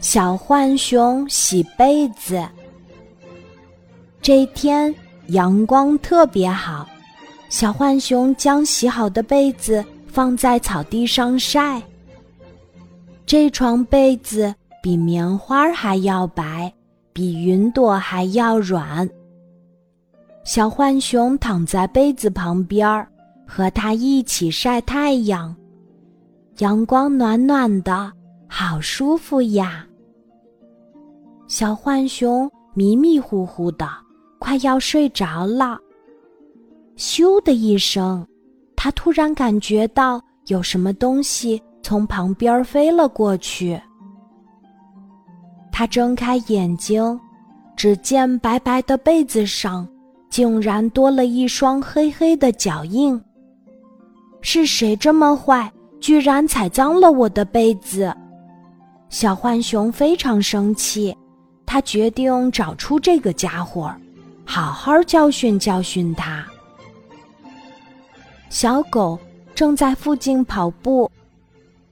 小浣熊洗被子。这天阳光特别好，小浣熊将洗好的被子放在草地上晒。这床被子比棉花还要白，比云朵还要软。小浣熊躺在被子旁边儿，和它一起晒太阳。阳光暖暖的，好舒服呀！小浣熊迷迷糊糊的，快要睡着了。咻的一声，它突然感觉到有什么东西从旁边飞了过去。它睁开眼睛，只见白白的被子上竟然多了一双黑黑的脚印。是谁这么坏？居然踩脏了我的被子，小浣熊非常生气，他决定找出这个家伙，好好教训教训他。小狗正在附近跑步，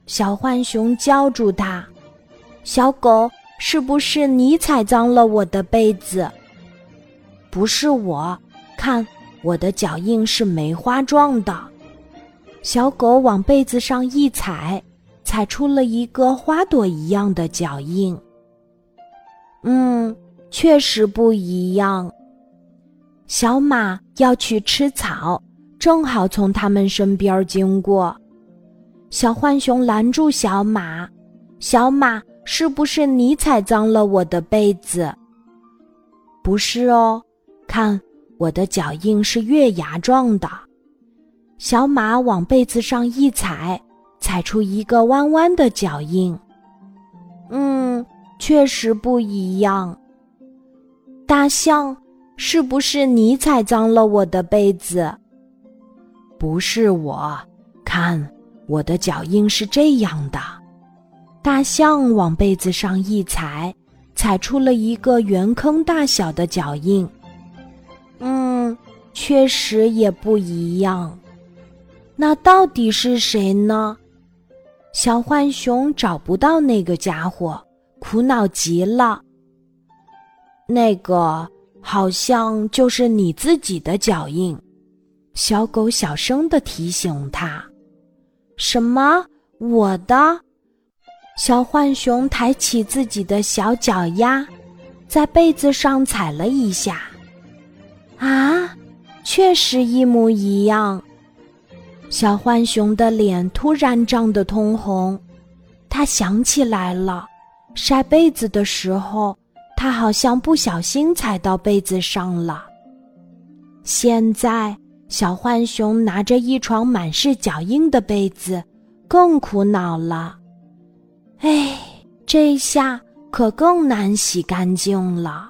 小浣熊叫住它：“小狗，是不是你踩脏了我的被子？”“不是我，看我的脚印是梅花状的。”小狗往被子上一踩，踩出了一个花朵一样的脚印。嗯，确实不一样。小马要去吃草，正好从他们身边经过。小浣熊拦住小马：“小马，是不是你踩脏了我的被子？”“不是哦，看我的脚印是月牙状的。”小马往被子上一踩，踩出一个弯弯的脚印。嗯，确实不一样。大象，是不是你踩脏了我的被子？不是我，看我的脚印是这样的。大象往被子上一踩，踩出了一个圆坑大小的脚印。嗯，确实也不一样。那到底是谁呢？小浣熊找不到那个家伙，苦恼极了。那个好像就是你自己的脚印，小狗小声的提醒他。什么？我的？小浣熊抬起自己的小脚丫，在被子上踩了一下。啊，确实一模一样。小浣熊的脸突然涨得通红，他想起来了，晒被子的时候，他好像不小心踩到被子上了。现在，小浣熊拿着一床满是脚印的被子，更苦恼了。哎，这下可更难洗干净了。